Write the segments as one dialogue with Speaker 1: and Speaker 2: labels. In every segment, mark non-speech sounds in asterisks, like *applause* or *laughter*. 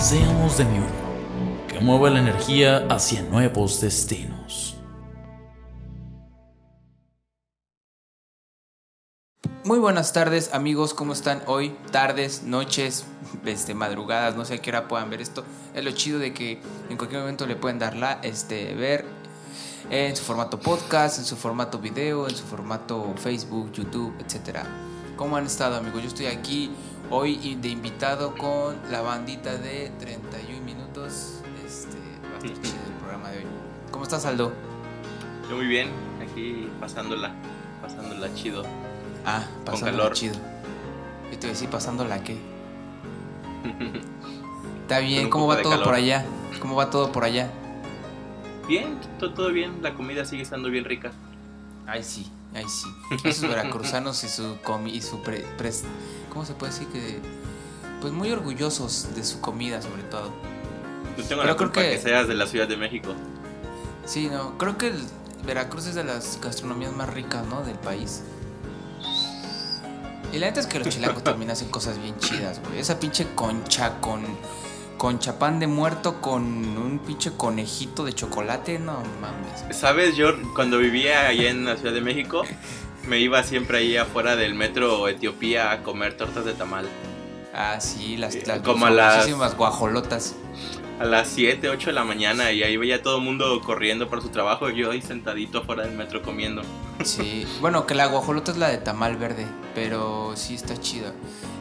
Speaker 1: Seamos de mi que mueva la energía hacia nuevos destinos.
Speaker 2: Muy buenas tardes amigos, ¿cómo están hoy? Tardes, noches, este, madrugadas, no sé a qué hora puedan ver esto. Es lo chido de que en cualquier momento le pueden darla, este, ver en su formato podcast, en su formato video, en su formato Facebook, YouTube, etc. ¿Cómo han estado amigos? Yo estoy aquí hoy de invitado con la bandita de 31 minutos. Este, va a estar chido el programa de hoy. ¿Cómo estás Aldo?
Speaker 3: Yo muy bien, aquí pasándola, pasándola chido.
Speaker 2: Ah,
Speaker 3: Con
Speaker 2: pasándola
Speaker 3: calor.
Speaker 2: chido. Yo te voy a decir pasándola qué. *laughs* Está bien, ¿cómo va todo por allá? ¿Cómo va todo por allá?
Speaker 3: Bien, todo, todo bien, la comida sigue estando bien rica.
Speaker 2: Ay, sí, ay, sí. Esos veracruzanos y su comi y su pre- pres- ¿cómo se puede decir que pues muy orgullosos de su comida sobre todo.
Speaker 3: No tengo
Speaker 2: Pero
Speaker 3: la
Speaker 2: creo
Speaker 3: culpa que...
Speaker 2: que-
Speaker 3: seas de la Ciudad de México.
Speaker 2: Sí, no, creo que el Veracruz es de las gastronomías más ricas, ¿no? del país. Y la neta es que los chilangos también hacen cosas bien chidas, güey. Esa pinche concha con con chapán de muerto con un pinche conejito de chocolate, no mames.
Speaker 3: ¿Sabes? Yo cuando vivía allá en la Ciudad de México, me iba siempre ahí afuera del metro Etiopía a comer tortas de tamal.
Speaker 2: Ah, sí, las,
Speaker 3: Eh,
Speaker 2: las
Speaker 3: como a las-
Speaker 2: guajolotas.
Speaker 3: A las 7, 8 de la mañana y ahí veía todo el mundo corriendo para su trabajo y yo ahí sentadito afuera del metro comiendo.
Speaker 2: Sí, bueno, que la guajolota es la de tamal verde, pero sí está chida.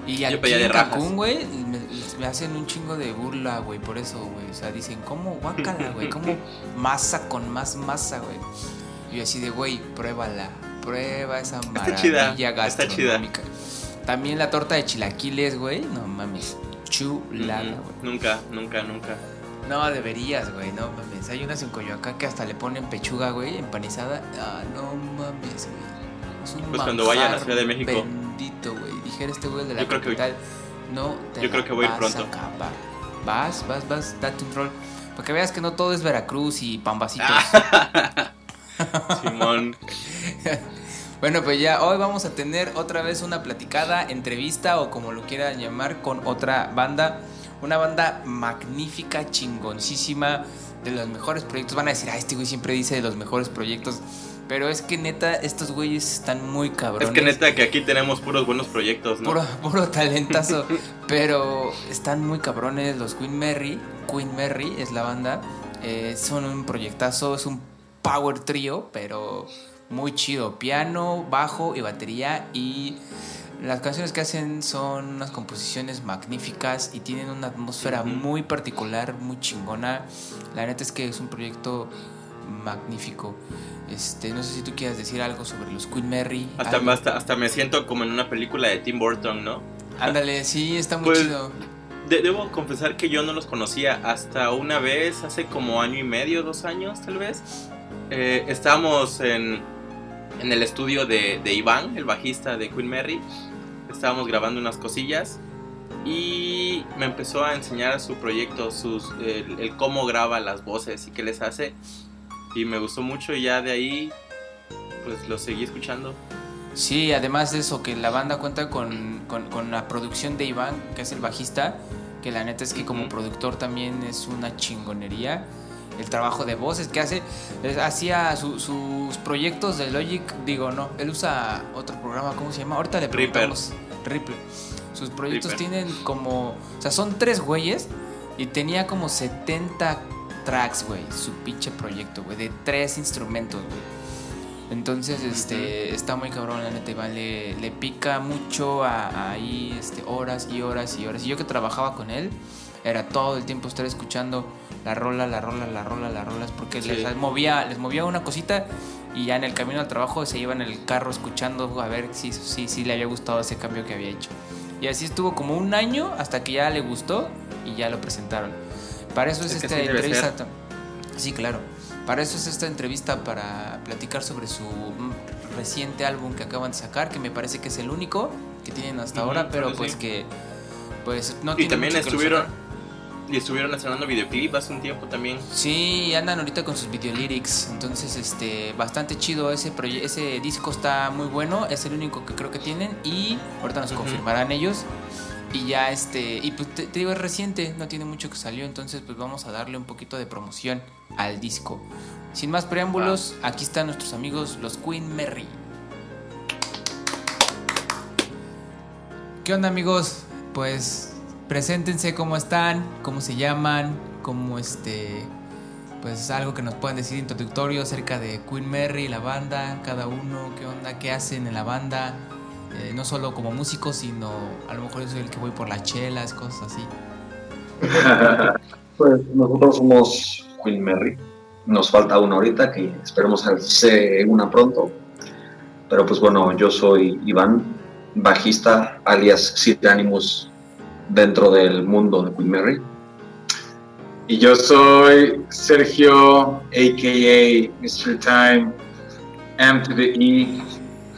Speaker 2: Y aquí en. Cancún, güey, me, me hacen un chingo de burla, güey, por eso, güey. O sea, dicen, ¿cómo guácala, güey? ¿Cómo masa con más masa, güey? Y así de, güey, pruébala, prueba esa maravilla
Speaker 3: chida, está chida.
Speaker 2: gastronómica. También la torta de chilaquiles, güey, no mames, chulada, güey.
Speaker 3: Nunca, nunca, nunca.
Speaker 2: No, deberías, güey, no mames. Hay unas en Coyoacán que hasta le ponen pechuga, güey, empanizada. Ah, no mames, güey. Es un
Speaker 3: Pues cuando vaya a la Ciudad de México.
Speaker 2: Bendito, güey. Dijera este güey de la
Speaker 3: Yo creo que-
Speaker 2: capital. no te
Speaker 3: yo creo que voy a ir pronto.
Speaker 2: a acabar. Vas, vas, vas, date un rol. Para que veas que no todo es Veracruz y pambacitos. *laughs*
Speaker 3: Simón. *laughs*
Speaker 2: Bueno, pues ya hoy vamos a tener otra vez una platicada, entrevista o como lo quieran llamar con otra banda. Una banda magnífica, chingoncísima, de los mejores proyectos. Van a decir, ah, este güey siempre dice de los mejores proyectos. Pero es que neta, estos güeyes están muy cabrones.
Speaker 3: Es que neta que aquí tenemos puros buenos proyectos, ¿no?
Speaker 2: Puro, *laughs* puro talentazo. pero están muy cabrones los Queen Mary. Queen Mary es la banda. Eh, son un proyectazo, es un power trio, pero muy chido. Piano, bajo y batería. Y las canciones que hacen son unas composiciones magníficas y tienen una atmósfera muy particular, muy chingona. La neta es que es un proyecto magnífico. Este, no sé si tú quieras decir algo sobre los Queen Mary.
Speaker 3: Hasta, hasta, hasta me siento como en una película de Tim Burton, ¿no?
Speaker 2: Ándale, sí, está muy
Speaker 3: Pues,
Speaker 2: chido.
Speaker 3: De- debo confesar que yo no los conocía hasta una vez, hace como año y medio, dos años tal vez. Eh, estábamos en, en el estudio de, de Iván, el bajista de Queen Mary. Estábamos grabando unas cosillas y me empezó a enseñar su proyecto, sus, el, el cómo graba las voces y qué les hace. Y me gustó mucho y ya de ahí pues lo seguí escuchando.
Speaker 2: Sí, además de eso, que la banda cuenta con, con- con la producción de Iván, que es el bajista, que la neta es que como
Speaker 3: Ujú.
Speaker 2: productor también es una chingonería. El trabajo de voces que hace, hacía su- sus proyectos de Logic, digo, no, él usa otro programa, ¿cómo se llama? Ahorita le
Speaker 3: Reaper.
Speaker 2: Ripple. Sus proyectos tienen como, o sea, son tres güeyes y tenía como 70 tracks, güey, su pinche proyecto, güey, de tres instrumentos, güey. Entonces, este, está muy cabrón, la neta, Iván le, le pica mucho ahí, este, horas y horas y horas. Y yo que trabajaba con él, era todo el tiempo estar escuchando la rola, la rola, la rola, las rolas, porque
Speaker 3: Sí.
Speaker 2: les movía, les movía una cosita y ya en el camino al trabajo se iban en el carro escuchando a ver si, si, si le había gustado ese cambio que había hecho. Y así estuvo como un año hasta que ya le gustó y ya lo presentaron. Para eso es, esta
Speaker 3: sí
Speaker 2: entrevista. Sí, claro. Para eso es esta entrevista para platicar sobre su reciente álbum que acaban de sacar, que me parece que es el único que tienen hasta ahora, pero pues
Speaker 3: sí.
Speaker 2: que pues no
Speaker 3: Y
Speaker 2: tiene
Speaker 3: también estuvieron. Y estuvieron estrenando videoclip hace un tiempo también.
Speaker 2: Sí, andan ahorita con sus videolyrics, entonces este bastante chido ese ese disco está muy bueno, es el único que creo que tienen y ahorita nos confirmarán ellos. Y ya este, y pues te, te digo es reciente, no tiene mucho que salió, entonces pues vamos a darle un poquito de promoción al disco. Sin más preámbulos, aquí están nuestros amigos los Queen Merry. ¿Qué onda amigos? Pues preséntense cómo están, cómo se llaman, cómo este pues algo que nos puedan decir introductorio acerca de Queen Mary, la banda, cada uno, qué onda, qué hacen en la banda, eh, no solo como músicos, sino a lo mejor yo soy el que voy por las chelas, cosas así. *laughs*
Speaker 4: Pues nosotros somos Queen Mary. Nos falta una ahorita que esperemos que se una pronto. Pero pues bueno, yo soy Iván, bajista alias Sid Animus dentro del mundo de Queen Mary.
Speaker 5: Y yo soy Sergio, a.k.a. Mr. Time, M to the E.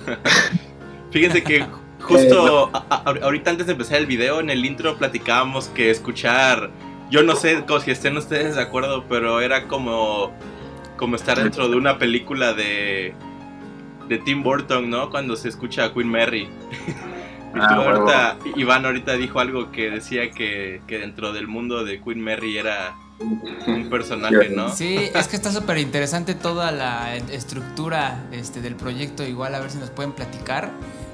Speaker 5: *laughs*
Speaker 3: Fíjense que justo a- a- ahorita antes de empezar el video, en el intro platicábamos que escuchar, yo no sé si estén ustedes de acuerdo, pero era como, como estar dentro de una película de, de Tim Burton, ¿no? Cuando se escucha a Queen Mary. *laughs*
Speaker 5: Ah,
Speaker 3: ahorita, Iván ahorita dijo algo que decía que, que dentro del mundo de Queen Mary era un personaje, ¿no?
Speaker 2: Sí, es que está súper interesante toda la estructura este, del proyecto, igual a ver si nos pueden platicar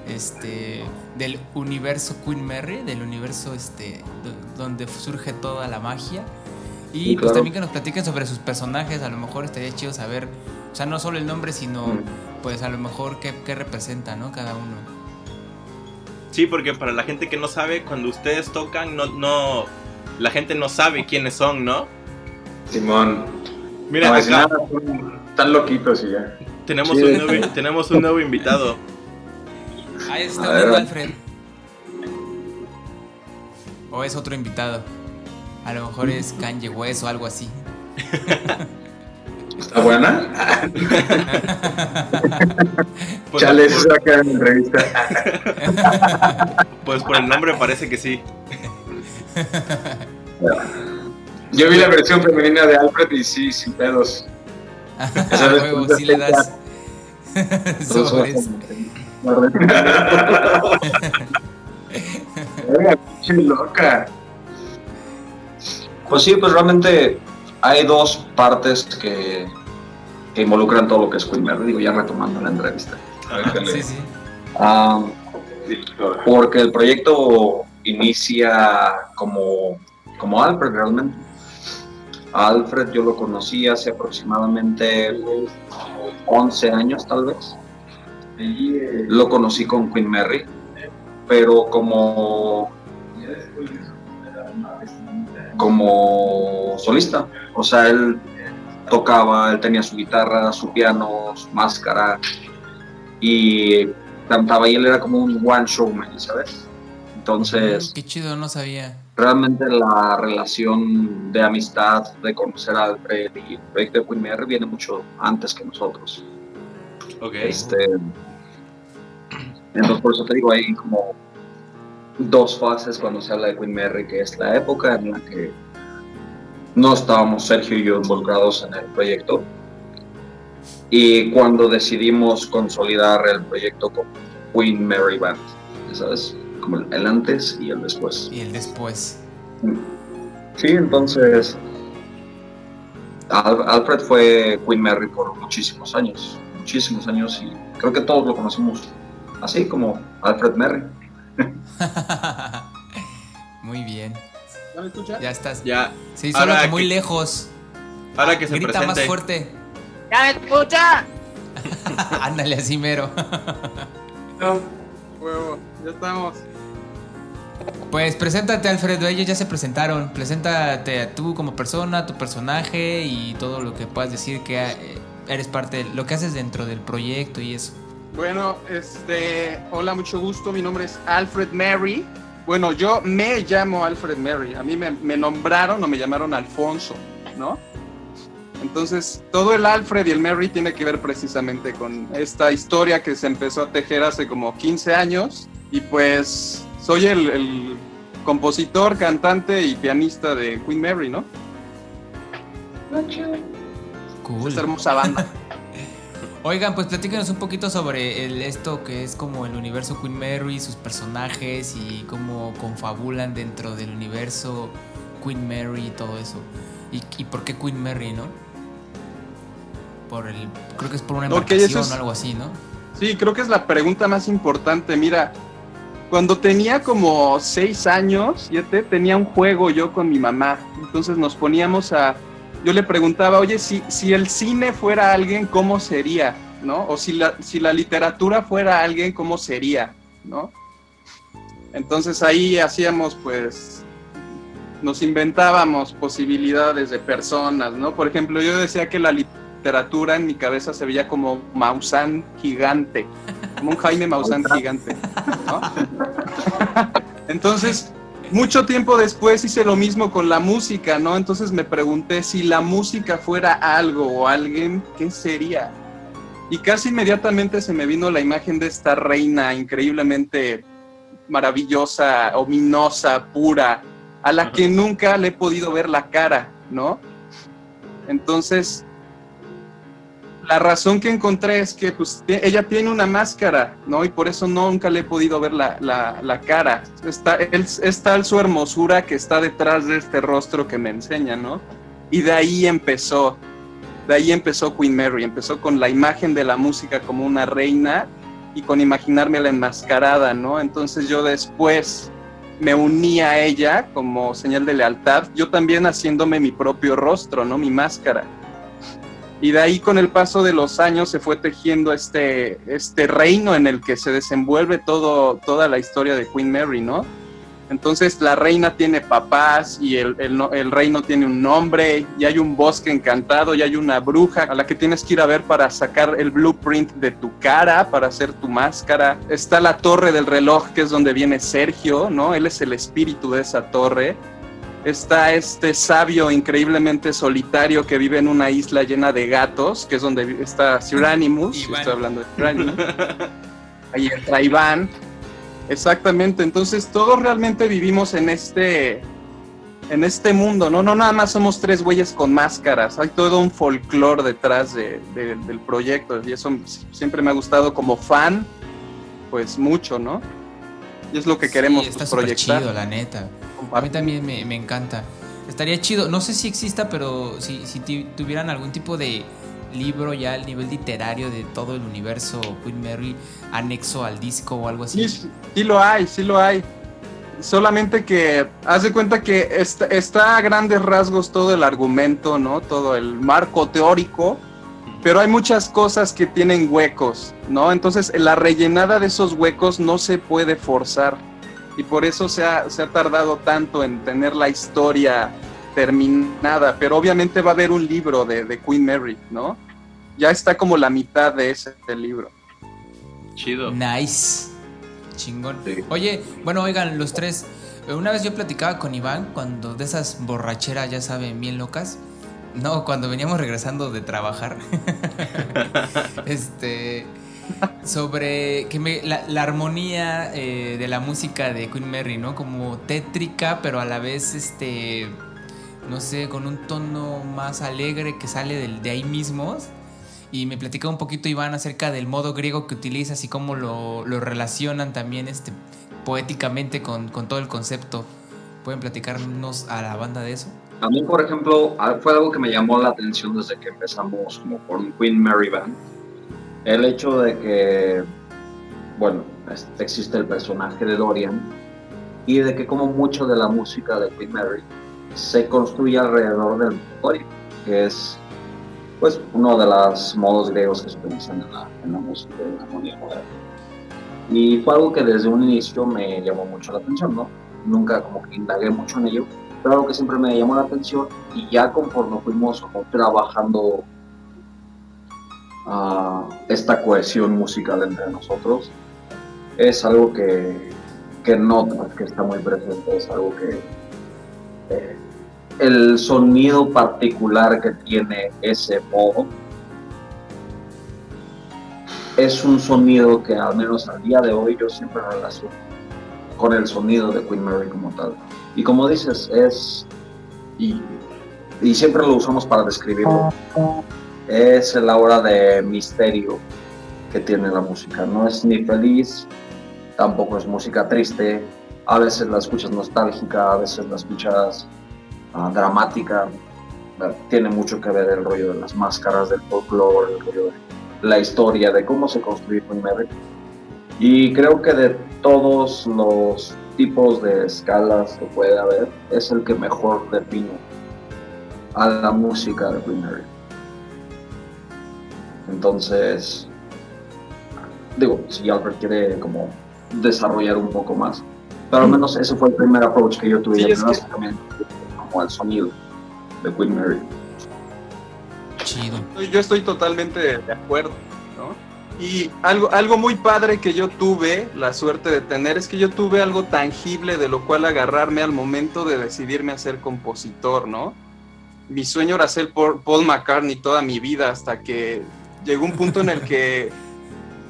Speaker 2: este, del universo Queen Mary, del universo este, do- donde surge toda la magia. Y
Speaker 4: Sí,
Speaker 2: pues también que nos platiquen sobre sus personajes, a lo mejor estaría chido saber, o sea, no solo el nombre, sino
Speaker 4: Mm.
Speaker 2: pues a lo mejor qué, qué representa, ¿no? Cada uno.
Speaker 3: Sí, porque para la gente que no sabe, cuando ustedes tocan, no, no, la gente no sabe quiénes son, ¿no?
Speaker 5: Simón.
Speaker 3: Mira,
Speaker 5: no, nada, están loquitos y ya.
Speaker 3: tenemos,
Speaker 4: Sí,
Speaker 3: un nuevo, tenemos un nuevo invitado.
Speaker 2: Ahí está
Speaker 4: ver.
Speaker 2: Alfred. O es otro invitado. A lo mejor es Kanye West o algo así. *laughs*
Speaker 5: ¿Está buena? *laughs*
Speaker 3: Pues,
Speaker 5: Chale, eso se va a quedar en la entrevista. *laughs*
Speaker 3: pues por el nombre parece que sí.
Speaker 5: Yo vi la versión femenina de Alfred y sí, sin pedos. *laughs*
Speaker 2: A
Speaker 5: ¿Sabes?
Speaker 2: huevo, sí le das. Sobres.
Speaker 5: Verga, pinche loca.
Speaker 4: Pues sí, pues realmente hay dos partes que, que involucran todo lo que es Queen Mary. Digo, ya retomando la entrevista.
Speaker 2: Sí, sí.
Speaker 4: Ah, porque el proyecto inicia como, como Alfred realmente. A Alfred yo lo conocí hace aproximadamente 11 años tal vez. Lo conocí con Queen Mary, pero como, como solista. O sea, él tocaba, él tenía su guitarra, su piano, su máscara y cantaba y él era como un one showman, ¿sabes? Entonces,
Speaker 2: Qué chido, no sabía.
Speaker 4: realmente la relación de amistad, de conocer a Alfred y el proyecto de Queen Mary viene mucho antes que nosotros.
Speaker 3: Ok.
Speaker 4: Este, entonces, por eso te digo, hay como dos fases cuando se habla de Queen Mary, que es la época en la que no estábamos Sergio y yo involucrados en el proyecto, y cuando decidimos consolidar el proyecto con Queen Mary Band, ¿sabes? Como el, antes y el después.
Speaker 2: Y el después.
Speaker 4: Sí, entonces Al- Alfred fue Queen Mary por muchísimos años, muchísimos años y creo que todos lo conocemos así como Alfred Mary. *laughs*
Speaker 2: Muy bien.
Speaker 6: ¿Ya me escucha?
Speaker 2: Ya estás.
Speaker 3: Ya,
Speaker 2: Sí, solo
Speaker 3: Ahora
Speaker 2: que muy
Speaker 3: que-
Speaker 2: lejos.
Speaker 3: ahora que se
Speaker 2: Grita
Speaker 3: presente.
Speaker 2: más fuerte.
Speaker 6: ¡Ya me escucha! *laughs*
Speaker 2: Ándale así mero.
Speaker 6: No, huevo, ya estamos.
Speaker 2: Pues preséntate, Alfredo. Ellos ya se presentaron. Preséntate a tú como persona, tu personaje y todo lo que puedas decir que eh, eres parte de lo que haces dentro del proyecto y eso.
Speaker 6: Bueno, este, hola, mucho gusto. Mi nombre es Alfred Mary. Bueno, yo me llamo Alfred Mary. A mí me, me nombraron o me llamaron Alfonso, ¿no? Entonces, todo el Alfred y el Mary tiene que ver precisamente con esta historia que se empezó a tejer hace como 15 años. Y pues soy el, el compositor, cantante y pianista de Queen Mary, ¿no?
Speaker 2: Cool.
Speaker 6: Esta hermosa banda. *laughs*
Speaker 2: Oigan, pues platícanos un poquito sobre el, esto que es como el universo Queen Mary, sus personajes y cómo confabulan dentro del universo Queen Mary y todo eso. ¿Y, y por qué Queen Mary, no? Por el, creo que es por una embarcación
Speaker 6: es-
Speaker 2: o algo así, ¿no?
Speaker 6: Sí, creo que es la pregunta más importante. Mira, cuando tenía como seis años, siete, tenía un juego yo con mi mamá. Entonces nos poníamos a. Yo le preguntaba, oye, si, si el cine fuera alguien, ¿cómo sería? ¿No? O si la, si la literatura fuera alguien, ¿cómo sería? ¿No? Entonces ahí hacíamos, pues. Nos inventábamos posibilidades de personas, ¿no? Por ejemplo, yo decía que la literatura en mi cabeza se veía como Maussan gigante, como un Jaime Maussan gigante, ¿no? *laughs* Entonces, mucho tiempo después hice lo mismo con la música, ¿no? Entonces me pregunté si la música fuera algo o alguien, ¿qué sería? Y casi inmediatamente se me vino la imagen de esta reina increíblemente maravillosa, ominosa, pura, a la que nunca le he podido ver la cara, ¿no? Entonces, la razón que encontré es que pues, ella tiene una máscara, ¿no? Y por eso nunca le he podido ver la, cara. Está, es, es tal su hermosura que está detrás de este rostro que me enseña, ¿no? Y de ahí empezó, de ahí empezó Queen Mary, empezó con la imagen de la música como una reina y con imaginarme la enmascarada, ¿no? Entonces yo después me uní a ella como señal de lealtad, yo también haciéndome mi propio rostro, ¿no? Mi máscara. Y de ahí con el paso de los años se fue tejiendo este, este reino en el que se desenvuelve todo, toda la historia de Queen Mary, ¿no? Entonces la reina tiene papás y el, el no- el reino tiene un nombre y hay un bosque encantado y hay una bruja a la que tienes que ir a ver para sacar el blueprint de tu cara, para hacer tu máscara. Está la torre del reloj que es donde viene Sergio, ¿no? Él es el espíritu de esa torre está este sabio increíblemente solitario que vive en una isla llena de gatos, que es donde está Sir Animus,
Speaker 2: Iván.
Speaker 6: estoy hablando de Sir Animus. Ahí entra Iván. Exactamente, entonces todos realmente vivimos en este en este mundo, ¿no? No nada más somos tres güeyes con máscaras, hay todo un folclore detrás de- de- del proyecto y eso siempre me ha gustado como fan, pues mucho, ¿no? Y es lo que queremos
Speaker 2: Sí, está
Speaker 6: pues, proyectar.
Speaker 2: chido, la neta. A mí también me, me encanta. Estaría chido, no sé si exista, pero si, si tuvieran algún tipo de libro ya al nivel literario de todo el universo Queen Mary anexo al disco o algo así.
Speaker 6: Sí, sí lo hay, sí lo hay. Solamente que haz de cuenta que está, está a grandes rasgos todo el argumento, ¿no? Todo el marco teórico, pero hay muchas cosas que tienen huecos, ¿no? Entonces la rellenada de esos huecos no se puede forzar y por eso se ha, se ha tardado tanto en tener la historia terminada, pero obviamente va a haber un libro de, de Queen Mary, ¿no? Ya está como la mitad de ese libro.
Speaker 3: Chido.
Speaker 2: Nice. Chingón.
Speaker 4: Sí.
Speaker 2: Oye, bueno, oigan, los tres. Una vez yo platicaba con Iván cuando de esas borracheras, ya saben, bien locas. No, cuando veníamos regresando de trabajar. *laughs* este. Sobre que me, la, la armonía eh, de la música de Queen Mary, ¿no? Como tétrica, pero a la vez, este. No sé, con un tono más alegre que sale del, de ahí mismo. Y me platicaba un poquito Iván acerca del modo griego que utilizas y cómo lo, lo relacionan también este, poéticamente con, con todo el concepto. ¿Pueden platicarnos a la banda de eso?
Speaker 4: A mí, por ejemplo, a- fue algo que me llamó la atención desde que empezamos como con Queen Mary Band. El hecho de que, bueno, es- existe el personaje de Dorian y de que como mucho de la música de Queen Mary se construye alrededor del Dorian, que es pues uno de los modos griegos que se utilizan en la, en la música de la armonía moderna. Y fue algo que desde un inicio me llamó mucho la atención, ¿no? Nunca como que indagué mucho en ello, pero algo que siempre me llamó la atención y ya conforme fuimos como trabajando ah, esta cohesión musical entre nosotros, es algo que, que notas que está muy presente, es algo que eh, el sonido particular que tiene ese modo es un sonido que al menos al día de hoy yo siempre relaciono con el sonido de Queen Mary como tal. Y como dices, es, y, y siempre lo usamos para describirlo, es el aura de misterio que tiene la música. No es ni feliz, tampoco es música triste, a veces la escuchas nostálgica, a veces la escuchas ah, dramática. Tiene mucho que ver el rollo de las máscaras, del folclore, el rollo de la historia de cómo se construyó Queen Mary. Y creo que de todos los tipos de escalas que puede haber, es el que mejor define a la música de Queen Mary. Entonces, digo, si Albert quiere como desarrollar un poco más, pero al menos ese fue el primer approach que yo tuve,
Speaker 6: Sí, es que-
Speaker 4: básicamente, como al sonido de Queen Mary.
Speaker 2: Chido.
Speaker 6: Yo estoy totalmente de acuerdo, ¿no? Y algo, algo muy padre que yo tuve la suerte de tener es que yo tuve algo tangible de lo cual agarrarme al momento de decidirme a ser compositor, ¿no? Mi sueño era ser Paul Paul McCartney toda mi vida hasta que llegó un punto en el que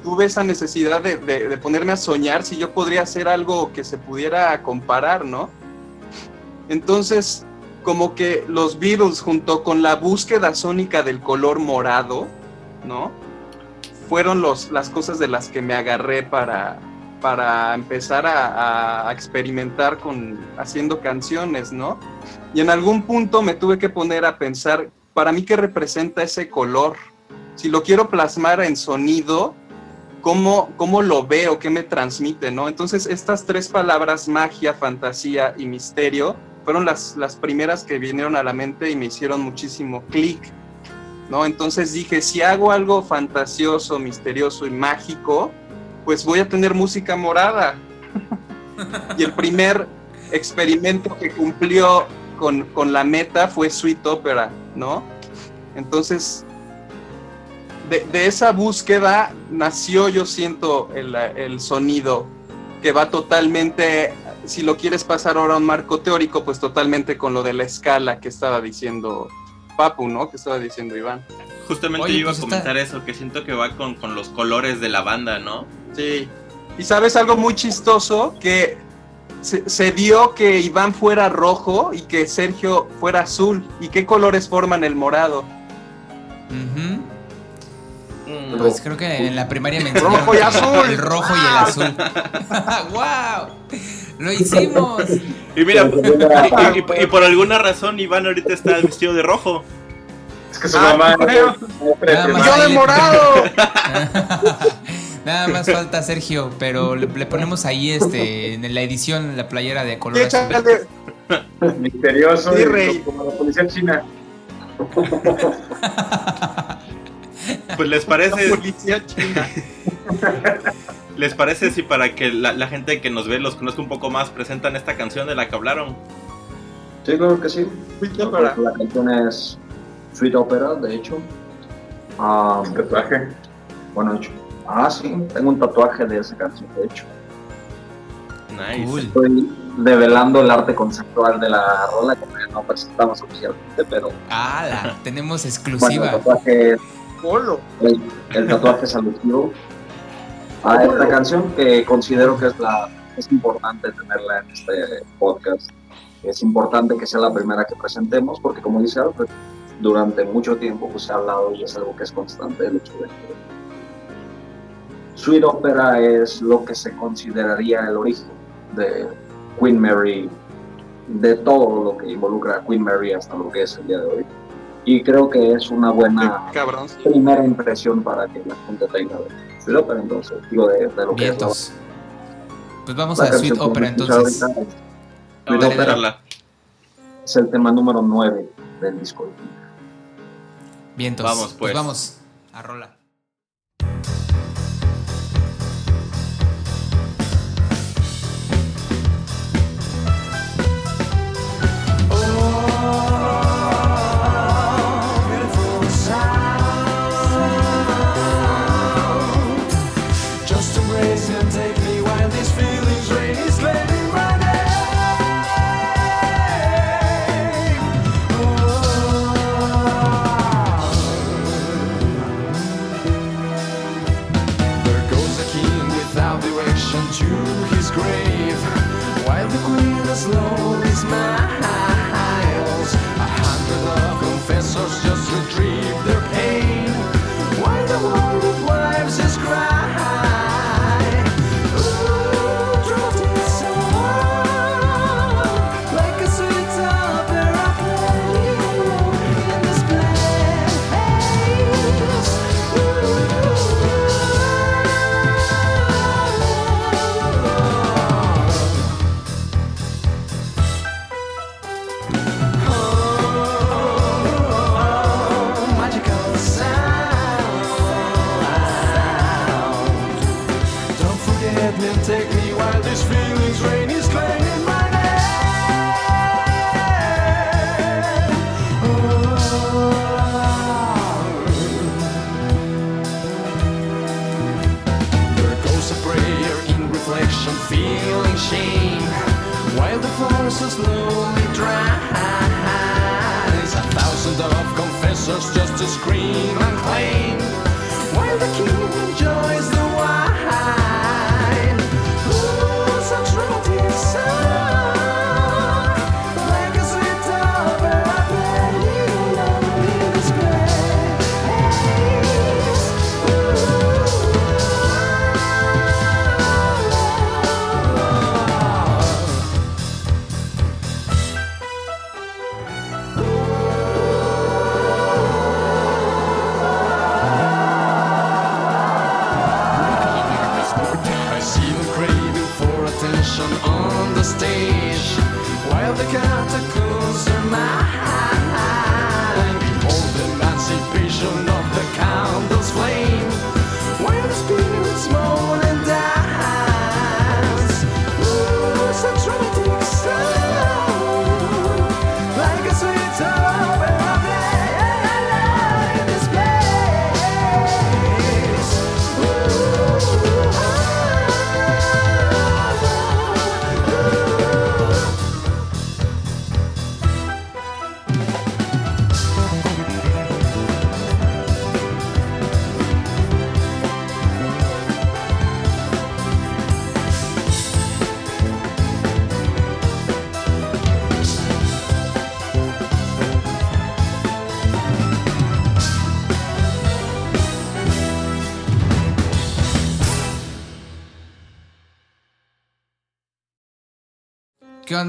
Speaker 6: tuve esa necesidad de, ponerme a soñar si yo podría hacer algo que se pudiera comparar, ¿no? Entonces, como que los Beatles junto con la búsqueda sónica del color morado, ¿no? Fueron los, las cosas de las que me agarré para, para empezar a, a experimentar con haciendo canciones, ¿no? Y en algún punto me tuve que poner a pensar, para mí, ¿qué representa ese color? Si lo quiero plasmar en sonido, ¿cómo, cómo lo veo? ¿Qué me transmite? ¿no? Entonces, estas tres palabras, magia, fantasía y misterio, fueron las, las primeras que vinieron a la mente y me hicieron muchísimo clic. ¿no? Entonces dije, si hago algo fantasioso, misterioso y mágico, pues voy a tener música morada. y el primer experimento que cumplió con, con la meta fue Sweet Opera, ¿no? Entonces, de, de esa búsqueda nació, yo siento, el, el sonido que va totalmente, si lo quieres pasar ahora a un marco teórico, pues totalmente con lo de la escala que estaba diciendo Papu, ¿no? Que estaba diciendo Iván.
Speaker 3: Justamente
Speaker 2: Oye,
Speaker 3: yo iba
Speaker 2: pues
Speaker 3: a
Speaker 2: está-
Speaker 3: comentar eso, que siento que va con, con los colores de la banda, ¿no?
Speaker 6: Sí. Y sabes algo muy chistoso, que se, se dio que Iván fuera rojo y que Sergio fuera azul. ¿Y qué colores forman el morado?
Speaker 3: Mm.
Speaker 2: Pues creo que en la primaria me enseñaron
Speaker 6: Rojo y azul.
Speaker 2: el rojo y el azul. *laughs* ¡Wow! ¡Lo hicimos!
Speaker 3: Y mira, y, y- y por alguna razón Iván ahorita está *laughs* vestido de rojo.
Speaker 5: Es que su
Speaker 6: Ah,
Speaker 5: mamá
Speaker 6: creo.
Speaker 2: Nada más
Speaker 6: ¡Yo de morado! *laughs*
Speaker 2: Nada más falta Sergio, pero le, le ponemos ahí este en la edición la playera de color
Speaker 5: misterioso
Speaker 6: Sí, rey.
Speaker 5: como la policía china.
Speaker 3: Pues les
Speaker 6: La
Speaker 3: parece,
Speaker 6: policía china. *laughs*
Speaker 3: les parece si para que la, la gente que nos ve los conozca un poco más presentan esta canción de la que hablaron.
Speaker 4: Sí, claro que sí.
Speaker 6: Sweet Opera.
Speaker 4: La canción es Sweet Opera, de hecho. Ah,
Speaker 5: Tatuaje.
Speaker 4: bueno, hecho. Ah, sí, tengo un tatuaje de esa canción, de hecho.
Speaker 3: Nice.
Speaker 2: Cool.
Speaker 4: Estoy develando el arte conceptual de la rola que no presentamos oficialmente, pero
Speaker 2: ¡Hala! Tenemos
Speaker 4: bueno, el
Speaker 2: exclusiva.
Speaker 4: tatuaje,
Speaker 6: Polo.
Speaker 4: el, el tatuaje es alusivo a esta canción que considero que es la es importante tenerla en este podcast. Es importante que sea la primera que presentemos porque como dice Alfred, durante mucho tiempo pues, se ha hablado y es algo que es constante el hecho de que Sweet Opera es lo que se consideraría el origen de Queen Mary, de todo lo que involucra a Queen Mary hasta lo que es el día de hoy. Y creo que es una buena
Speaker 6: cabrón.
Speaker 4: primera impresión para que la gente tenga de Sweet Opera, entonces, digo, de, de lo que
Speaker 2: Vientos. Pues vamos
Speaker 4: es la,
Speaker 2: a
Speaker 4: que
Speaker 2: Opera entonces.
Speaker 4: escuchar ahorita.
Speaker 3: Vamos a
Speaker 2: Dale, dale.
Speaker 3: escucharla.
Speaker 4: Es el tema número 9 del disco.
Speaker 2: Vientos.
Speaker 3: Vamos, pues.
Speaker 2: vamos a rola.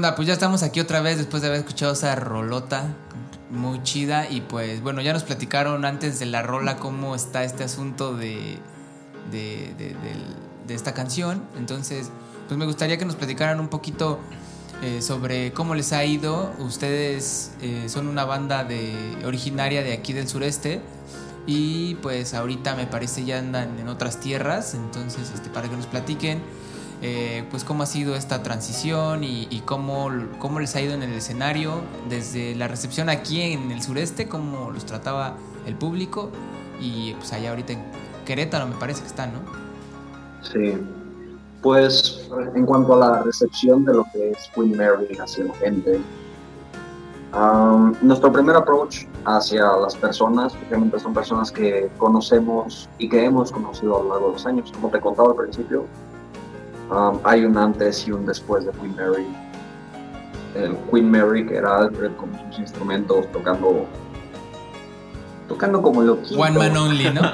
Speaker 2: ¿Qué onda? Pues ya estamos aquí otra vez después de haber escuchado esa rolota muy chida y pues bueno, ya nos platicaron antes de la rola cómo está este asunto de, de, de esta canción. Entonces, pues me gustaría que nos platicaran un poquito eh, sobre cómo les ha ido. Ustedes eh, son una banda de, originaria de aquí del sureste y pues ahorita me parece ya andan en otras tierras. Entonces, este, para que nos platiquen eh, pues cómo ha sido esta transición y, y cómo, cómo les ha ido en el escenario, desde la recepción aquí en el sureste, cómo los trataba el público y pues allá ahorita en Querétaro me parece que están, ¿no?
Speaker 4: Sí. Pues en cuanto a la recepción de lo que es Queen Mary hacia la gente, um, nuestro primer approach hacia las personas, obviamente son personas que conocemos y que hemos conocido a lo largo de los años, como te contaba al principio, um, hay un antes y un después de Queen Mary. El Queen Mary, que era Alfred con sus instrumentos tocando, tocando como loquito
Speaker 2: One Man Only, ¿no? *laughs*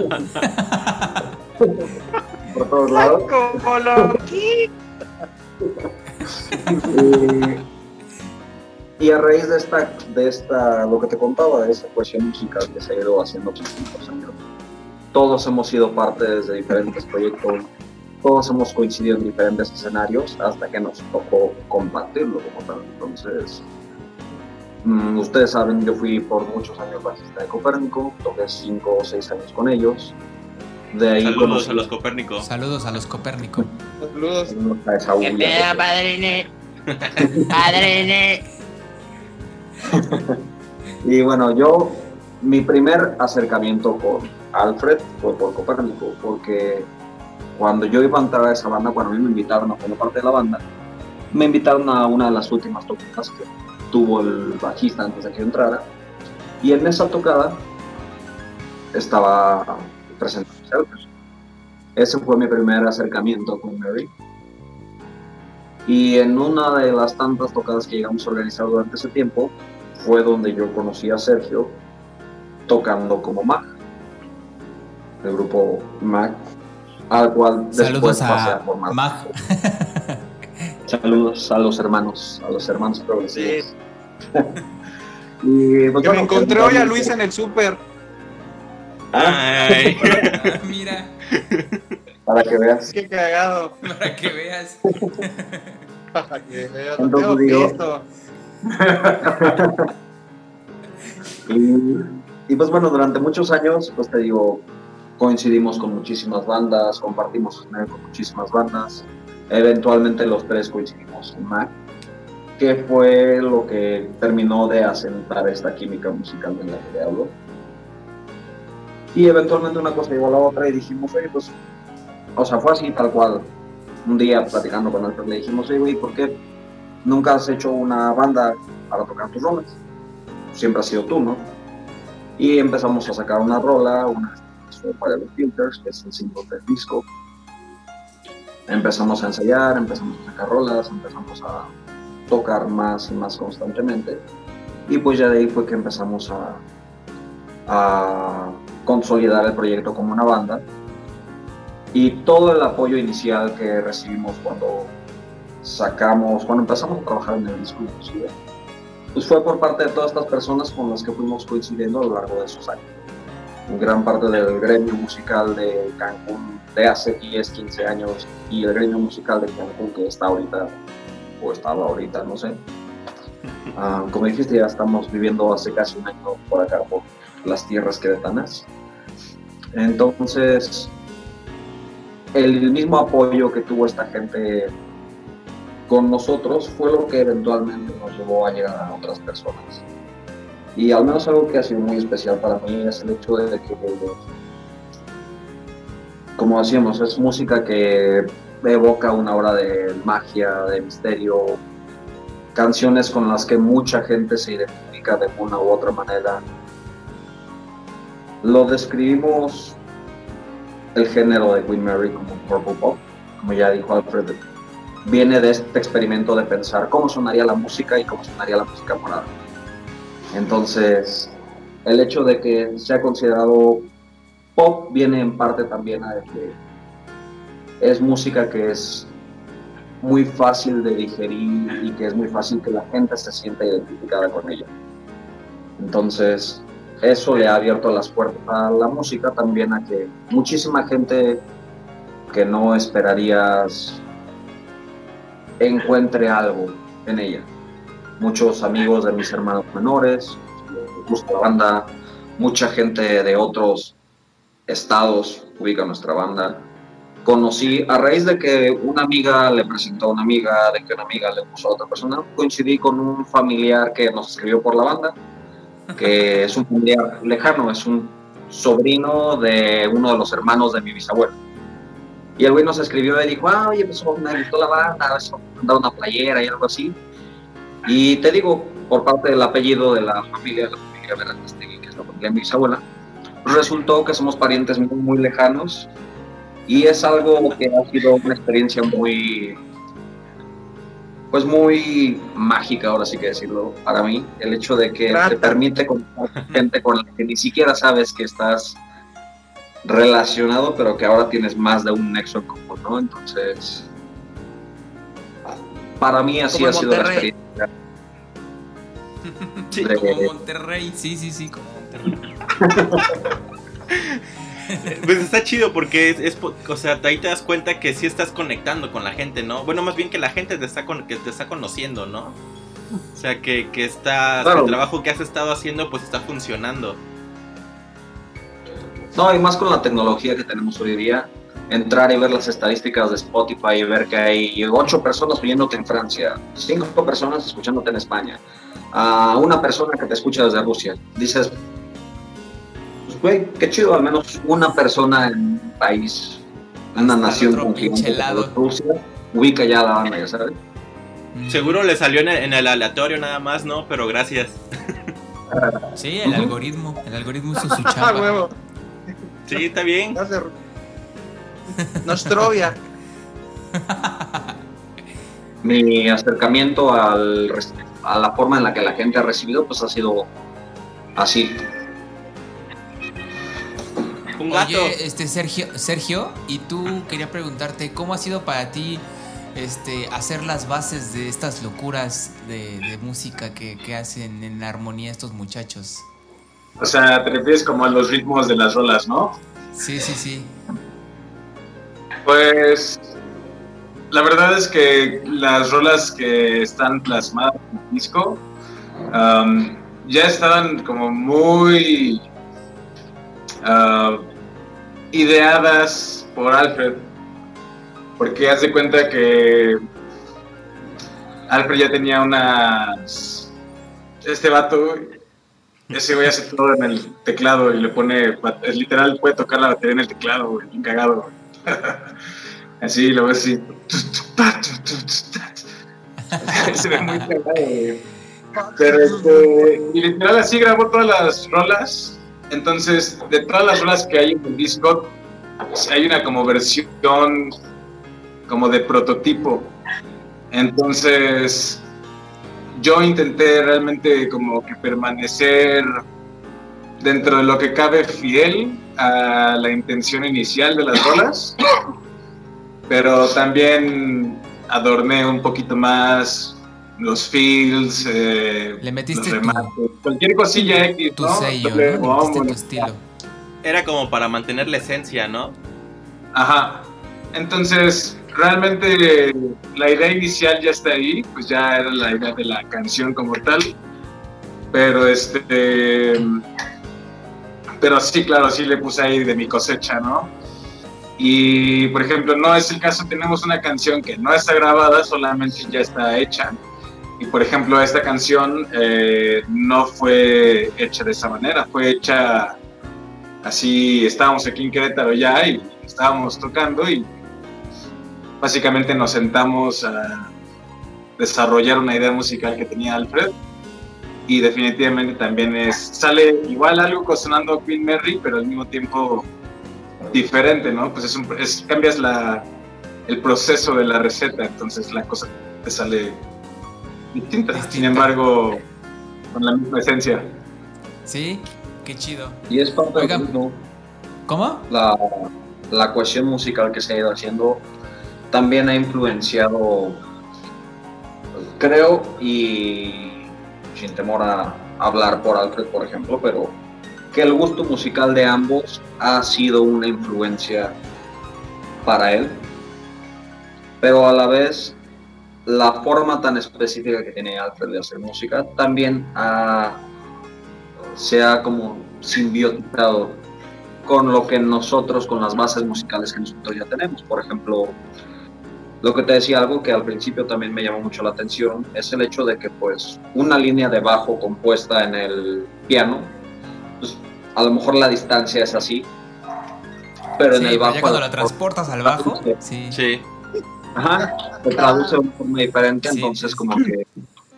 Speaker 4: por todos lados. Eh, *laughs* y a raíz de esta, de esta, lo que te contaba, de esta cuestión musical que se ha ido haciendo los años, todos hemos sido parte desde diferentes proyectos, todos hemos coincidido en diferentes escenarios hasta que nos tocó compartirlo como tal. Entonces, mm, ustedes saben, yo fui por muchos años bajista de Copérnico, toqué cinco o seis años con ellos. De ahí
Speaker 3: Saludos
Speaker 4: conocí-
Speaker 3: a los Copérnicos.
Speaker 2: Saludos a los Copérnico.
Speaker 6: Saludos.
Speaker 4: a esa bulla.
Speaker 7: padrine? *laughs* Padrine. *laughs*
Speaker 4: Y bueno, yo, mi primer acercamiento con Alfred fue por Copérnico, porque cuando yo iba a entrar a esa banda, cuando a mí me invitaron a formar parte de la banda, me invitaron a una de las últimas tocadas que tuvo el bajista antes de que entrara. Y en esa tocada estaba presente Alfred. Ese fue mi primer acercamiento con Mary. Y en una de las tantas tocadas que llegamos a organizar durante ese tiempo, fue donde yo conocí a Sergio tocando como Mac, del grupo Mac, al cual después
Speaker 2: Saludos
Speaker 4: pasé a
Speaker 2: a
Speaker 4: formar.
Speaker 2: Mag. *laughs*
Speaker 4: Saludos a los hermanos, a los hermanos progresivos. *laughs* y, pues,
Speaker 6: Que me encontré hoy a Luis en el súper.
Speaker 3: Ay.
Speaker 2: Ah, *laughs* Mira,
Speaker 4: Para que veas.
Speaker 6: Qué cagado.
Speaker 2: para que veas.
Speaker 6: Para que veas,
Speaker 4: Entonces
Speaker 6: tengo
Speaker 4: digo-
Speaker 6: pisto.
Speaker 4: Y, y, pues bueno, durante muchos años, pues te digo, coincidimos con muchísimas bandas, compartimos con muchísimas bandas. Eventualmente los tres coincidimos en Mac, que fue lo que terminó de asentar esta química musical de la que te hablo. Y eventualmente una cosa llegó a la otra y dijimos, oye, pues, o sea, fue así tal cual. Un día platicando con Alfred le dijimos, oye, ¿por qué nunca has hecho una banda para tocar tus rolas? Siempre has sido tú, ¿no? Y empezamos a sacar una rola, una fue para los filters, que es el single del disco. Empezamos a ensayar, empezamos a sacar rolas, empezamos a tocar más y más constantemente. Y pues ya de ahí fue que empezamos a, a consolidar el proyecto como una banda. Y todo el apoyo inicial que recibimos cuando sacamos, cuando empezamos a trabajar en el disco, pues fue por parte de todas estas personas con las que fuimos coincidiendo a lo largo de esos años. Gran parte del gremio musical de Cancún de hace 10, 15 años y el gremio musical de Cancún que está ahorita, o estaba ahorita, no sé. *laughs* Ah, como dijiste, ya estamos viviendo hace casi un año por acá, por las tierras queretanas. Entonces, el mismo apoyo que tuvo esta gente con nosotros fue lo que eventualmente nos llevó a llegar a otras personas. Y al menos algo que ha sido muy especial para mí es el hecho de que, como decíamos, es música que evoca una hora de magia, de misterio, canciones con las que mucha gente se identifica de una u otra manera. Lo describimos el género de Queen Mary como purple pop, como ya dijo Alfred, viene de este experimento de pensar cómo sonaría la música y cómo sonaría la música morada. Entonces, el hecho de que sea considerado pop viene en parte también a que es música que es muy fácil de digerir y que es muy fácil que la gente se sienta identificada con ella. Entonces, eso le ha abierto las puertas a la música también a que muchísima gente que no esperarías encuentre algo en ella. Muchos amigos de mis hermanos menores, gusta banda, mucha gente de otros estados ubica nuestra banda. Conocí, a raíz de que una amiga le presentó a una amiga, de que una amiga le puso a otra persona, coincidí con un familiar que nos escribió por la banda, que es un familiar lejano, es un sobrino de uno de los hermanos de mi bisabuelo. Y el güey nos escribió y dijo, ah, oye, pues me gustó la banda, eso, mandar una playera y algo así. Y te digo, por parte del apellido de la familia, la familia Verandestegui, que es la familia de mi bisabuela, resultó que somos parientes muy, muy lejanos y es algo que ha sido una experiencia muy, pues muy mágica, ahora sí que decirlo, para mí, el hecho de que te permite conocer gente con la que ni siquiera sabes que estás relacionado, pero que ahora tienes más de un nexo en común, ¿no? Entonces, para mí así
Speaker 6: Como
Speaker 4: ha sido la experiencia. *laughs*
Speaker 3: Sí,
Speaker 4: de-
Speaker 2: Como Monterrey, sí, sí, sí, como Monterrey. *laughs*
Speaker 3: Pues está chido porque es, o sea, ahí te das cuenta que sí estás conectando con la gente, ¿no? Bueno, más bien que la gente te está, con- que te está conociendo, ¿no? O sea, que, que estás,
Speaker 4: Claro.
Speaker 3: el trabajo que has estado haciendo pues está funcionando.
Speaker 4: No, y más con la tecnología que tenemos hoy día, entrar y ver las estadísticas de Spotify y ver que hay ocho personas oyéndote en Francia, cinco personas escuchándote en España, a una persona que te escucha desde Rusia. Dices, pues, güey, qué chido, al menos una persona en un país, una
Speaker 2: Hasta el
Speaker 4: nación con. Rusia, ubica ya la banda, ya sabes.
Speaker 2: Mm.
Speaker 3: Seguro le salió en el, en el aleatorio nada más, ¿no? Pero gracias. *laughs*
Speaker 2: Sí, el
Speaker 4: Ujú.
Speaker 2: algoritmo. El algoritmo hizo su *laughs*
Speaker 6: Ah,
Speaker 2: chamba.
Speaker 6: huevo.
Speaker 3: Sí, está bien.
Speaker 6: Nostrovia.
Speaker 4: mi acercamiento al, res- a la forma en la que la gente ha recibido, pues ha sido así.
Speaker 3: Un gato.
Speaker 2: Oye, este Sergio, Sergio, y tú quería preguntarte cómo ha sido para ti este hacer las bases de estas locuras de, de música que, que hacen en armonía estos muchachos.
Speaker 5: O sea, te refieres como a los ritmos de las rolas, ¿no?
Speaker 2: Sí, sí, sí.
Speaker 5: Pues la verdad es que las rolas que están plasmadas en el disco am, ya estaban como muy ah, ideadas por Alfred. Porque haz de cuenta que Alfred ya tenía unas... Este vato, ese güey hace todo en el teclado y le pone... Literal, puede tocar la batería en el teclado, güey, bien cagado. *laughs* Así, lo ves así. *laughs* Se ve muy. Pero este, y literal así grabó todas las rolas. Entonces, de todas las rolas que hay en el disco, hay una como versión como de prototipo. Entonces, yo intenté realmente como que permanecer dentro de lo que cabe fiel a la intención inicial de las rolas, pero también adorné un poquito más los feels, eh,
Speaker 2: Le metiste
Speaker 5: los
Speaker 2: tu-
Speaker 5: remates, cualquier cosilla X,
Speaker 2: Tu
Speaker 5: ¿no?
Speaker 2: sello,
Speaker 5: Doble
Speaker 2: ¿no? Le metiste
Speaker 5: bombo,
Speaker 2: tu estilo.
Speaker 3: Era como para mantener la esencia, ¿no?
Speaker 5: Ajá. Entonces, realmente la idea inicial ya está ahí, pues ya era la idea de la canción como tal. Pero este. Pero sí, claro, sí le puse ahí de mi cosecha, ¿no? Y por ejemplo, no es el caso, tenemos una canción que no está grabada, solamente ya está hecha. Y por ejemplo, esta canción eh, no fue hecha de esa manera, fue hecha así, estábamos aquí en Querétaro ya y estábamos tocando y básicamente nos sentamos a desarrollar una idea musical que tenía Alfred y definitivamente también es sale igual algo sonando Queen Mary pero al mismo tiempo diferente no pues es, un, es cambias la el proceso de la receta entonces la cosa te sale distinta, sin embargo con la misma esencia
Speaker 2: Sí, qué chido.
Speaker 4: Y es parte
Speaker 2: Oigan.
Speaker 4: del ritmo.
Speaker 2: ¿Cómo?
Speaker 4: la, la cuestión musical que se ha ido haciendo también ha influenciado, creo, y sin temor a hablar por Alfred, por ejemplo, pero que el gusto musical de ambos ha sido una influencia para él, pero a la vez la forma tan específica que tiene Alfred de hacer música también ha, se ha como simbiotizado con lo que nosotros, con las bases musicales que nosotros ya tenemos. Por ejemplo, lo que te decía algo que al principio también me llamó mucho la atención es el hecho de que pues una línea de bajo compuesta en el piano, pues a lo mejor la distancia es así, pero
Speaker 2: Sí,
Speaker 4: en el
Speaker 2: pero
Speaker 4: bajo...
Speaker 2: ya cuando la transportas al bajo, sí,
Speaker 3: Sí.
Speaker 4: Ajá, se traduce de una forma diferente,
Speaker 2: Sí,
Speaker 4: entonces
Speaker 2: sí,
Speaker 4: como que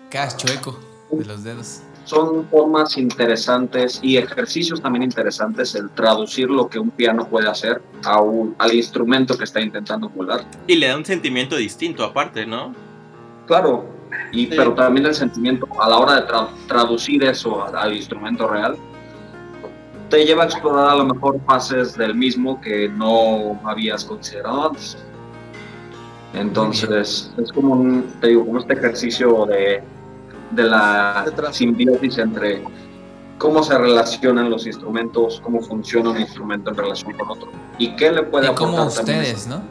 Speaker 2: quedas chueco de los dedos.
Speaker 4: son formas interesantes y ejercicios también interesantes el traducir lo que un piano puede hacer a un- al instrumento que está intentando emular.
Speaker 3: Y le da un sentimiento distinto aparte, ¿no?
Speaker 4: Claro, y,
Speaker 3: Sí.
Speaker 4: pero también el sentimiento a la hora de tra- traducir eso al, al instrumento real te lleva a explorar a lo mejor fases del mismo que no habías considerado antes. Entonces, es como un, te digo, como este ejercicio de, de la simbiosis entre cómo se relacionan los instrumentos, cómo funciona un instrumento en relación con otro y qué le puede
Speaker 2: Y como
Speaker 4: aportar también
Speaker 2: ustedes, ¿no?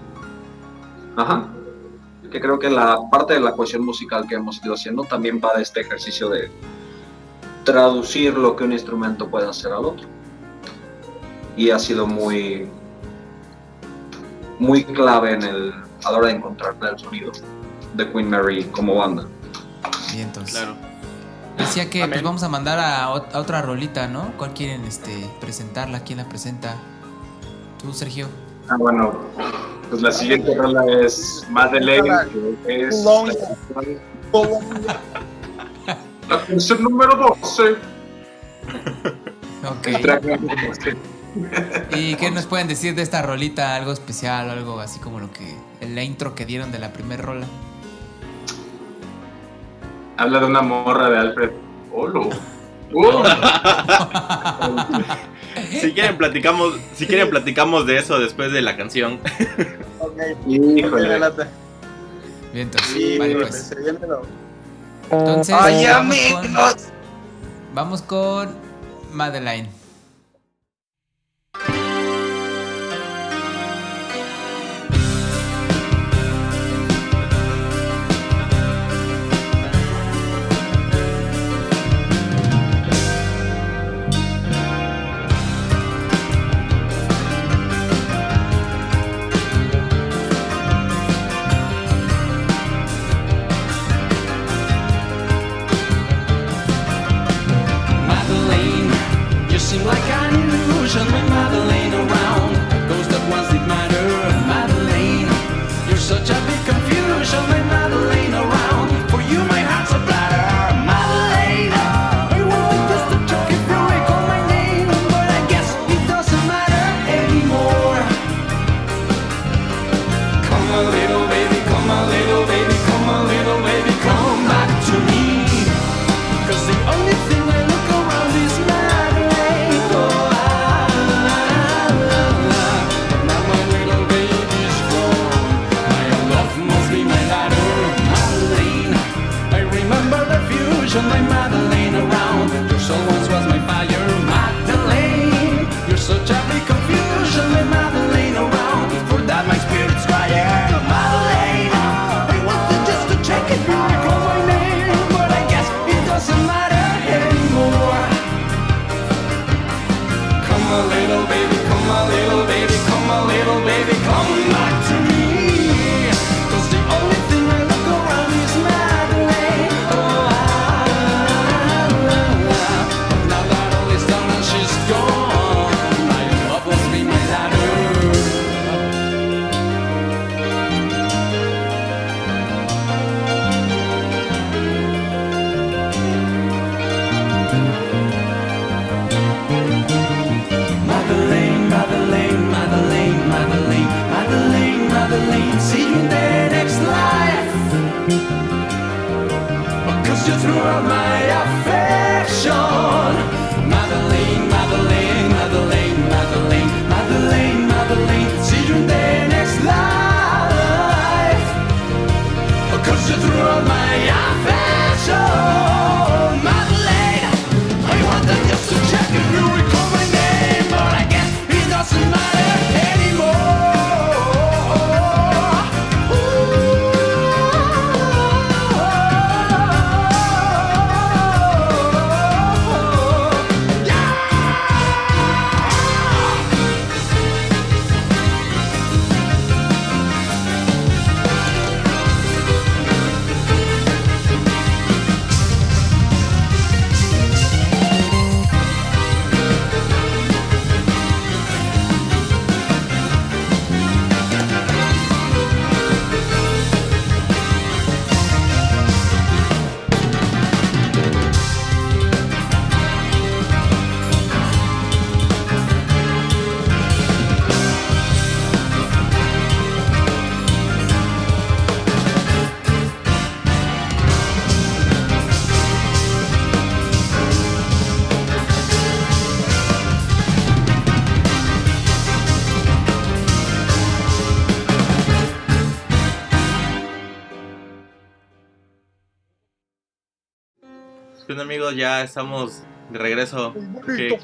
Speaker 4: Ajá. Que creo que la parte de la cuestión musical que hemos ido haciendo también va de este ejercicio de traducir lo que un instrumento puede hacer al otro. Y ha sido muy muy clave en el, a la hora de encontrar el sonido de Queen Mary como banda.
Speaker 2: Bien, entonces.
Speaker 3: Claro.
Speaker 2: Decía que pues vamos a mandar a, ot- a otra rolita, ¿no? ¿Cuál quieren este presentarla? ¿Quién la presenta? Tú, Sergio.
Speaker 5: Ah, bueno, pues la siguiente rola es Madeleine, que es la canción, *laughs* la canción número 12.
Speaker 2: Ok.
Speaker 5: el track número 12.
Speaker 2: ¿Y qué nos pueden decir de esta rolita? ¿Algo especial o algo así como lo que... La intro que dieron de la primera rola?
Speaker 5: habla de una morra de Alfred. ¡Holo! *laughs* ¡Oh! *laughs*
Speaker 3: Si quieren platicamos, si quieren platicamos de eso después de la canción.
Speaker 5: Híjole.
Speaker 6: Adelante.
Speaker 8: Bien, entonces,
Speaker 6: Sí,
Speaker 8: vale,
Speaker 6: pues,
Speaker 8: Entonces,
Speaker 6: Ay,
Speaker 8: vamos, con,
Speaker 6: amigos.
Speaker 8: vamos con. Madeline,
Speaker 9: you throughout my affection, Madeline.
Speaker 3: Ya estamos de regreso. ¿Qué,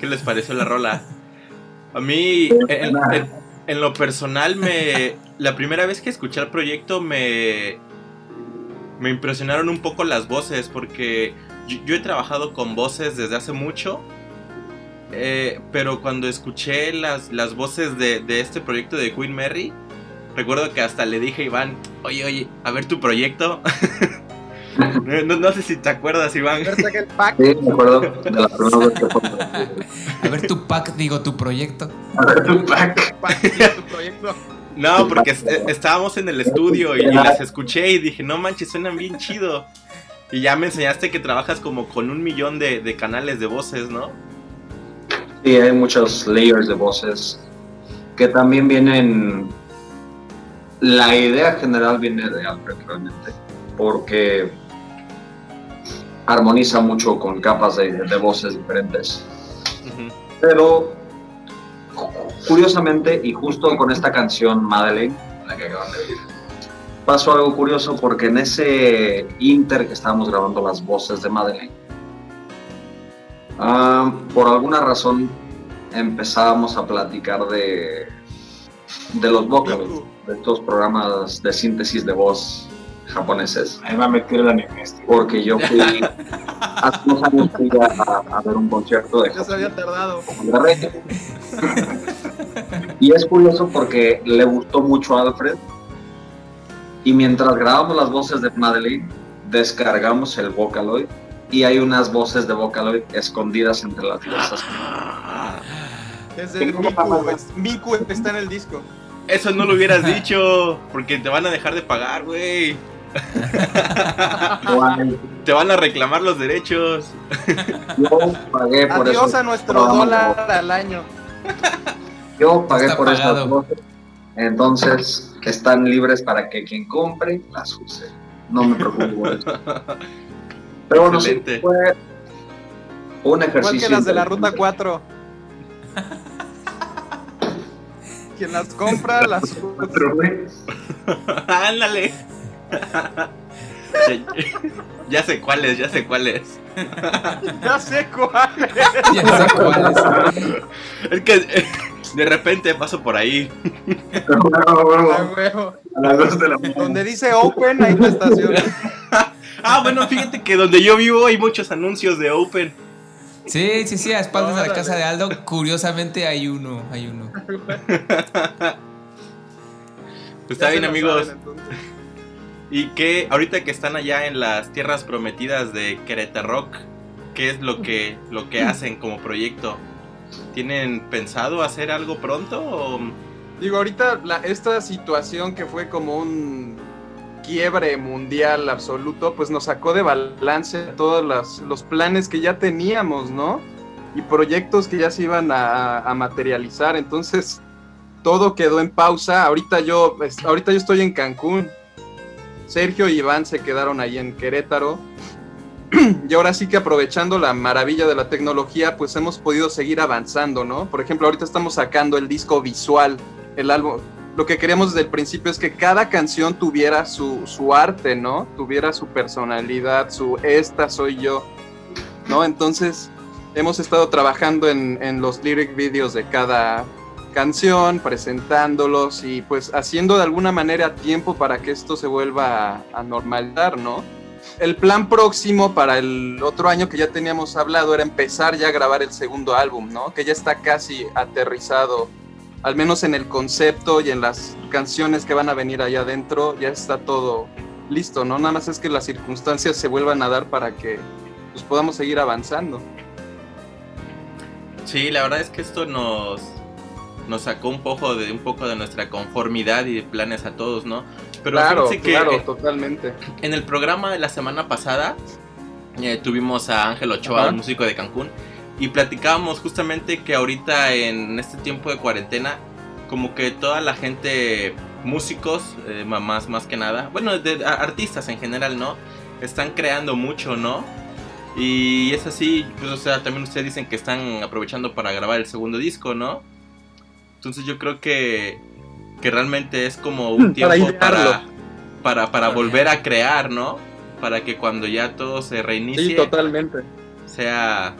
Speaker 3: qué les pareció la rola? A mí, en, lo personal, me la primera vez que escuché el proyecto me, me impresionaron un poco las voces, porque yo, yo he trabajado con voces desde hace mucho, eh, pero cuando escuché las, las voces de, de este proyecto de Queen Mary, recuerdo que hasta le dije a Iván, oye, oye, a ver tu proyecto. *laughs* no, no- no sé si te acuerdas, Iván.
Speaker 4: Sí, me acuerdo de la primera vez que fue.
Speaker 8: A ver tu pack, digo, tu proyecto.
Speaker 5: Tupac.
Speaker 3: No, porque eh, estábamos en el estudio y, y las escuché y dije, no manches, suenan bien chido. Y ya me enseñaste que trabajas como con un millón de, de canales de voces, ¿no?
Speaker 4: Sí, hay muchos layers de voces que también vienen. La idea general viene de Alfred realmente. porque armoniza mucho con capas de, voces diferentes. Pero cu- curiosamente, y justo con esta canción Madeleine, la que acaban de oír, pasó algo curioso porque en ese inter que estábamos grabando las voces de Madeleine, ah, por alguna razón empezábamos a platicar de, de los vocaloids, de estos programas de síntesis de voz japoneses
Speaker 5: Ahí va a meter el anime este.
Speaker 4: porque yo fui *laughs* hace unos años fui a, a ver un concierto de
Speaker 6: Ya se había tardado. *laughs*
Speaker 4: Y es curioso porque le gustó mucho a Alfred y mientras grabamos las voces de Madeline descargamos el Vocaloid y hay unas voces de Vocaloid escondidas entre las diversas
Speaker 6: Es el Miku. es- Miku está en el disco.
Speaker 3: Eso no lo hubieras dicho, porque te van a dejar de pagar, güey. *laughs* Te van a reclamar los derechos.
Speaker 4: yo pagué por
Speaker 6: Adiós
Speaker 4: eso
Speaker 6: a nuestro dólar al año.
Speaker 4: Yo pagué
Speaker 2: Está
Speaker 4: por esas voces. Entonces están libres para que quien compre las use. No me preocupo por eso. Pero bueno, sí, fue un
Speaker 6: Igual
Speaker 4: ejercicio.
Speaker 6: que las de la ruta
Speaker 4: interesante.
Speaker 6: 4. *laughs* Quien las compra, las
Speaker 4: güey, *laughs*
Speaker 3: Ándale. Ya, *laughs* ya sé cuáles, ya sé cuáles. *laughs*
Speaker 6: Ya sé cuál.
Speaker 2: Ya sé cuál es.
Speaker 3: Que eh, de repente paso por ahí.
Speaker 6: Ah, huevo.
Speaker 4: a las dos de la mañana.
Speaker 6: Donde dice Open, ahí te estacionas. *laughs*
Speaker 3: Ah, bueno, fíjate que donde yo vivo hay muchos anuncios de Open.
Speaker 2: Sí, sí, sí, a espaldas de la casa de Aldo, curiosamente hay uno, hay uno.
Speaker 3: Pues está bien, amigos.
Speaker 6: saben, entonces.
Speaker 3: Y que ahorita que están allá en las tierras prometidas de Querétaro ¿qué es lo que, lo que hacen como proyecto? ¿Tienen pensado hacer algo pronto? O...
Speaker 6: Digo, ahorita la- esta situación que fue como un quiebre mundial absoluto, pues nos sacó de balance todos las- los planes que ya teníamos, ¿no? Y proyectos que ya se iban a, a materializar. Entonces, todo quedó en pausa. Ahorita yo, ahorita yo estoy en Cancún. Sergio y Iván se quedaron ahí en Querétaro. *clears throat* Y ahora sí que aprovechando la maravilla de la tecnología, pues hemos podido seguir avanzando, ¿no? Por ejemplo, ahorita estamos sacando el disco visual, el álbum. Lo que queríamos desde el principio es que cada canción tuviera su, su arte, ¿no? Tuviera su personalidad, su esta soy yo, ¿no? Entonces, hemos estado trabajando en, en los lyric videos de cada canción, presentándolos y pues haciendo de alguna manera tiempo para que esto se vuelva a, normalizar, ¿no? El plan próximo para el otro año que ya teníamos hablado era empezar ya a grabar el segundo álbum, ¿no? Que ya está casi aterrizado, al menos en el concepto y en las canciones que van a venir allá adentro, ya está todo listo, ¿no? Nada más es que las circunstancias se vuelvan a dar para que pues, podamos seguir avanzando.
Speaker 3: Sí, la verdad es que esto nos, nos sacó un poco de un poco de nuestra conformidad y de planes a todos, ¿no? Pero
Speaker 6: claro,
Speaker 3: que
Speaker 6: claro,
Speaker 3: eh,
Speaker 6: totalmente.
Speaker 3: en el programa de la semana pasada eh, tuvimos a Ángel Ochoa,
Speaker 6: Ajá.
Speaker 3: un músico de Cancún, y platicábamos justamente que ahorita en este tiempo de cuarentena, como que toda la gente, músicos, eh, ma- más, más que nada, bueno, de, a- artistas en general, ¿no? Están creando mucho, ¿no? Y es así, pues, o sea, también ustedes dicen que están aprovechando para grabar el segundo disco, ¿no? Entonces yo creo que, que realmente es como *laughs* un tiempo para, para, para
Speaker 2: Para
Speaker 3: volver a crear, ¿no? Para que cuando ya todo se reinicie,
Speaker 6: Sí, totalmente.
Speaker 3: sea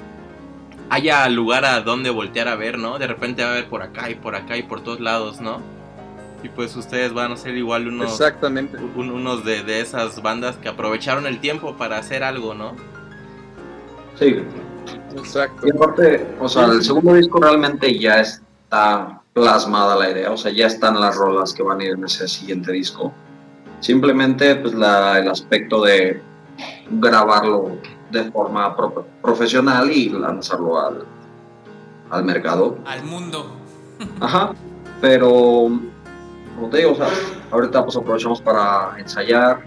Speaker 3: haya lugar a donde voltear a ver, ¿no? De repente va a haber por acá y por acá y por todos lados, ¿no? Y pues ustedes van a ser igual unos,
Speaker 6: Exactamente.
Speaker 3: un- unos de, de esas bandas que aprovecharon el tiempo para hacer algo, ¿no?
Speaker 4: Sí,
Speaker 6: Exacto.
Speaker 4: y aparte, o sea, el segundo disco realmente ya está plasmada la idea, o sea, ya están las rolas que van a ir en ese siguiente disco. Simplemente, pues, la, el aspecto de grabarlo de forma pro- profesional y lanzarlo al, al mercado.
Speaker 2: Al mundo.
Speaker 4: Ajá, pero como te digo, o sea, ahorita pues aprovechamos para ensayar,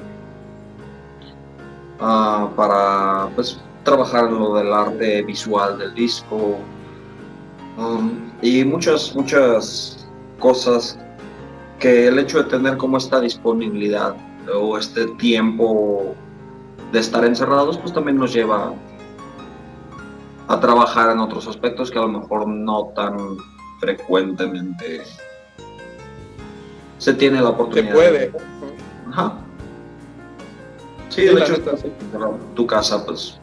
Speaker 4: ah, para pues trabajar en lo del arte visual del disco um, y muchas, muchas cosas que el hecho de tener como esta disponibilidad o este tiempo de estar encerrados, pues también nos lleva a trabajar en otros aspectos que a lo mejor no tan frecuentemente se tiene la
Speaker 6: Se
Speaker 4: oportunidad.
Speaker 6: puede.
Speaker 4: Ajá. Sí, de hecho, tu casa pues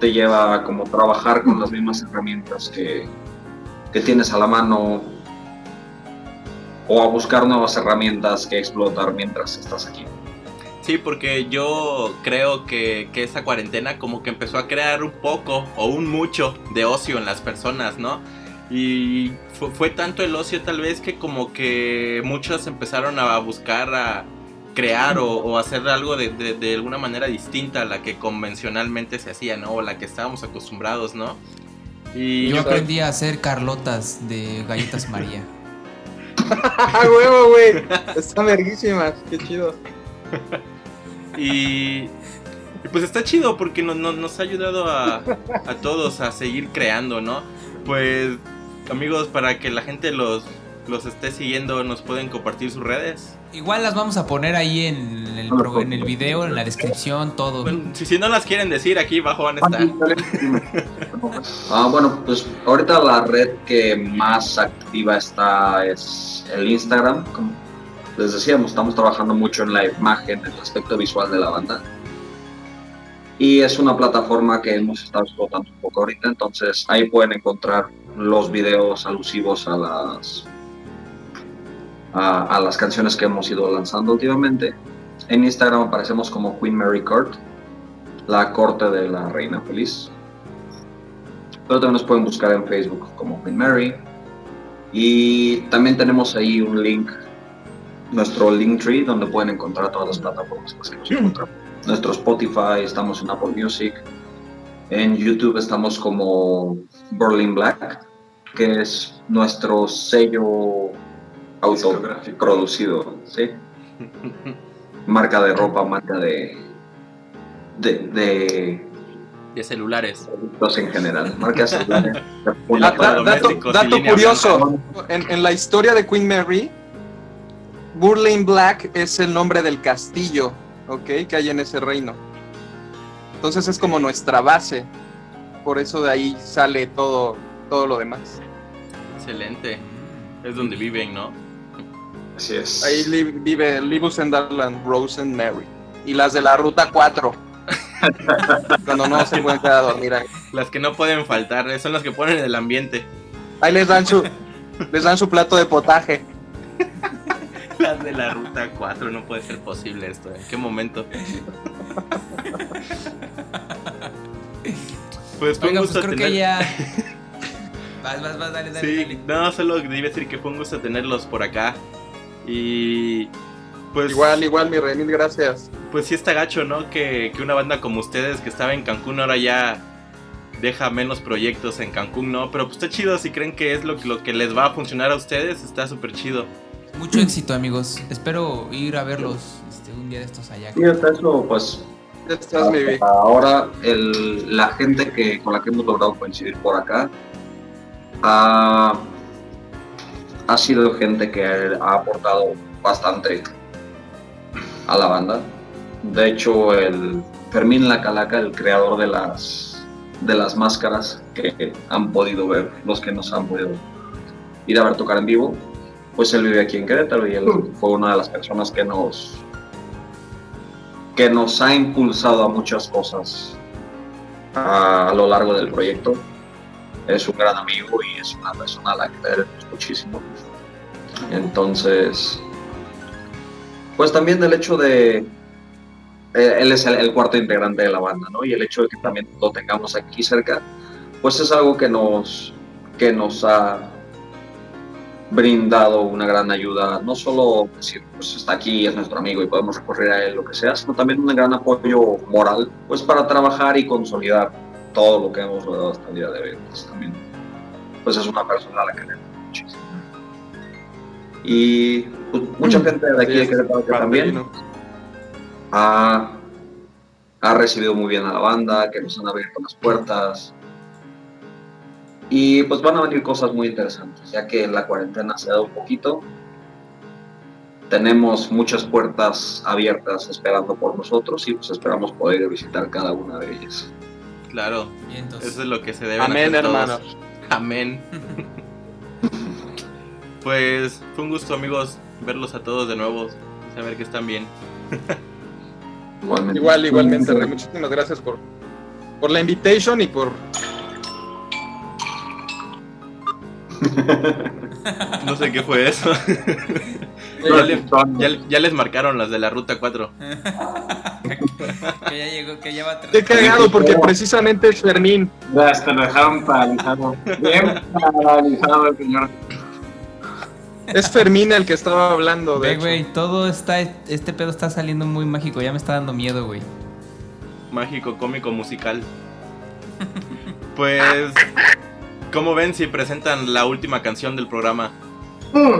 Speaker 4: te lleva a como trabajar con las mismas herramientas que, que tienes a la mano o a buscar nuevas herramientas que explotar mientras estás aquí.
Speaker 3: Sí, porque yo creo que, que esa cuarentena como que empezó a crear un poco o un mucho de ocio en las personas, ¿no? Y fue, fue tanto el ocio tal vez que como que muchos empezaron a buscar a crear o, hacer algo de, de- de alguna manera distinta a la que convencionalmente se hacía, ¿no? O la que estábamos acostumbrados, ¿no? Y
Speaker 2: Yo aprendí a hacer carlotas de galletas María. *laughs*
Speaker 6: ¡Ah, huevo, güey! Están verguísimas, qué chido.
Speaker 3: Y, y pues está chido porque no- no- nos ha ayudado a, a todos a seguir creando, ¿no? Pues amigos, para que la gente los, los esté siguiendo, nos pueden compartir sus redes.
Speaker 2: Igual las vamos a poner ahí en el, pro- en el video, en la descripción, todo.
Speaker 3: Bueno, si, si no las quieren decir, aquí abajo van a estar. *laughs*
Speaker 4: Ah, bueno, pues ahorita la red que más activa está es el Instagram. Como les decíamos, estamos trabajando mucho en la imagen, en el aspecto visual de la banda. Y es una plataforma que hemos estado explotando un poco ahorita, entonces ahí pueden encontrar los videos alusivos a las a, a las canciones que hemos ido lanzando últimamente. En Instagram aparecemos como Queen Mary Court, la corte de la reina feliz. Pero también nos pueden buscar en Facebook como Queen Mary. Y también tenemos ahí un link, nuestro Linktree, donde pueden encontrar todas las plataformas que nos encontramos. Nuestro Spotify, estamos en Apple Music. En YouTube estamos como Berlin Black, que es nuestro sello autoproducido, ¿sí? *laughs* Marca de ropa, marca de, de, de
Speaker 3: De celulares.
Speaker 4: productos en general. Marcas *laughs* celulares.
Speaker 6: Da- dato, dato curioso, en, en la historia de Queen Mary, Burlane Black es el nombre del castillo, ¿ok? Que hay en ese reino. Entonces es como nuestra base. Por eso de ahí sale todo, todo lo demás.
Speaker 3: Excelente. Es donde viven, ¿no?
Speaker 5: Así es.
Speaker 6: Ahí li- vive Libus and Darland, Rose and Mary. Y las de la ruta 4. *laughs* Cuando no se pueden quedar a dormir ahí.
Speaker 3: Las que no pueden faltar, eh, son las que ponen el ambiente.
Speaker 6: Ahí les dan su, les dan su plato de potaje. *laughs*
Speaker 3: Las de la ruta 4, no puede ser posible esto. ¿En qué momento? *laughs* Pues fue un
Speaker 2: pues
Speaker 3: gusto
Speaker 2: creo
Speaker 3: tener...
Speaker 2: que ya. Vas, vas, vas, dale, dale,
Speaker 3: Sí,
Speaker 2: dale.
Speaker 3: no, solo iba a decir que fue un gusto tenerlos por acá. Y pues
Speaker 6: Igual, igual, mi rey, mil gracias.
Speaker 3: pues sí está gacho, ¿no? Que, que una banda como ustedes que estaba en Cancún ahora ya deja menos proyectos en Cancún, ¿no? Pero pues está chido, si creen que es lo, que- lo que les va a funcionar a ustedes, está súper chido.
Speaker 2: Mucho éxito, amigos. Espero ir a verlos este, un día de estos allá.
Speaker 4: Y hasta eso, pues
Speaker 6: mi vida.
Speaker 4: ahora el- la gente que, con la que hemos logrado coincidir por acá ha, ha sido gente que ha aportado bastante a la banda. De hecho, el Fermín La Calaca, el creador de las, de las máscaras que han podido ver, los que nos han podido ir a ver tocar en vivo, pues él vive aquí en Querétaro y él fue una de las personas que nos que nos ha impulsado a muchas cosas a, a lo largo del proyecto. Es un gran amigo y es una persona a la que queremos muchísimo. Entonces, pues también del hecho de, eh, él es el, cuarto integrante de la banda, ¿no? Y el hecho de que también lo tengamos aquí cerca, pues es algo que nos, que nos ha brindado una gran ayuda, no solo decir, pues está aquí, es nuestro amigo y podemos recurrir a él, lo que sea, sino también un gran apoyo moral, pues para trabajar y consolidar todo lo que hemos logrado hasta el día de hoy. También, pues es una persona a la que queremos muchísimo. Y pues, mucha gente de aquí
Speaker 6: Sí,
Speaker 4: de Querétaro que también ha, ha recibido muy bien a la banda, que nos han abierto las puertas. Y pues van a venir cosas muy interesantes, ya que la cuarentena se ha dado un poquito. tenemos muchas puertas abiertas esperando por nosotros y pues esperamos poder visitar cada una de ellas.
Speaker 3: Claro, eso es lo que se debe
Speaker 6: Amén,
Speaker 3: hacer todos.
Speaker 6: hermano.
Speaker 3: Amén. *laughs* pues fue un gusto, amigos, verlos a todos de nuevo, saber que están bien.
Speaker 4: Igualmente.
Speaker 6: Igual, igualmente, Rey. Muchísimas gracias por, por la invitation y por... *laughs*
Speaker 3: No sé qué fue eso. *laughs* Ya, le-
Speaker 5: son-
Speaker 3: ya- ya les marcaron las de la ruta 4. *laughs*
Speaker 2: que ya llegó, que ya va a
Speaker 6: Qué cagado, porque precisamente es Fermín.
Speaker 5: Ya hasta lo dejaron paralizado. Bien paralizado el señor.
Speaker 6: Es Fermín el que estaba hablando, de
Speaker 2: güey, todo está, este pedo está saliendo muy mágico, ya me está dando miedo, güey.
Speaker 3: Mágico, cómico, musical. Pues, ¿cómo ven si presentan la última canción del programa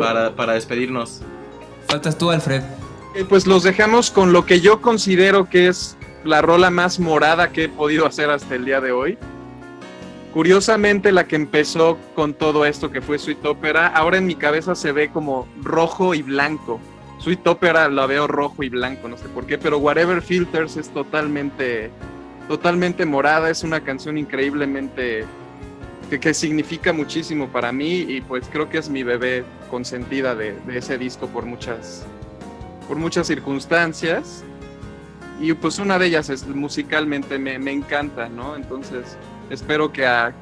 Speaker 3: para, para despedirnos?
Speaker 2: Faltas tú, Alfred.
Speaker 6: Eh, Pues los dejamos con lo que yo considero que es la rola más morada que he podido hacer hasta el día de hoy. Curiosamente, la que empezó con todo esto que fue Sweet Opera, ahora en mi cabeza se ve como rojo y blanco. Sweet Opera la veo rojo y blanco, no sé por qué, pero Whatever Filters es totalmente, totalmente morada. Es una canción increíblemente que, significa muchísimo para mí y pues creo que es mi bebé consentida de, ese disco por muchas, por muchas circunstancias. Y pues una de ellas es musicalmente me, me encanta, ¿no? Entonces espero que a,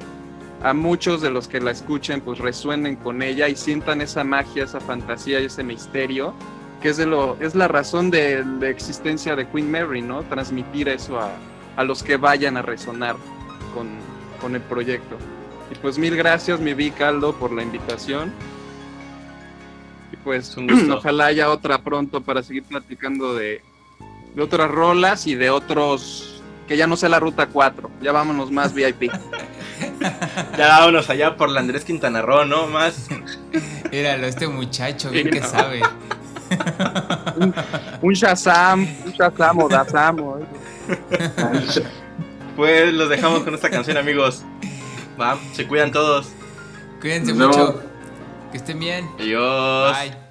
Speaker 6: a muchos de los que la escuchen pues resuenen con ella y sientan esa magia, esa fantasía y ese misterio, que es, de lo, es la razón de la existencia de Queen Mary, ¿no? Transmitir eso a, a los que vayan a resonar con, con el proyecto. Y pues mil gracias, mi vi Caldo, por la invitación. Y pues
Speaker 3: Un gusto.
Speaker 6: ojalá haya otra pronto para seguir platicando de, de otras rolas y de otros que ya no sea la ruta 4. Ya vámonos más *laughs* VIP.
Speaker 3: Ya vámonos allá por la Andrés Quintana Roo, ¿no? Más.
Speaker 2: Míralo, este muchacho, bien
Speaker 6: Sí,
Speaker 2: que
Speaker 6: no.
Speaker 2: sabe.
Speaker 6: un Shazam, un Shazam o Dazam. o.
Speaker 3: Pues los dejamos con esta canción, amigos. Va, se cuidan todos.
Speaker 2: Cuídense
Speaker 5: No.
Speaker 2: mucho. Que estén bien.
Speaker 3: Adiós.
Speaker 2: Bye.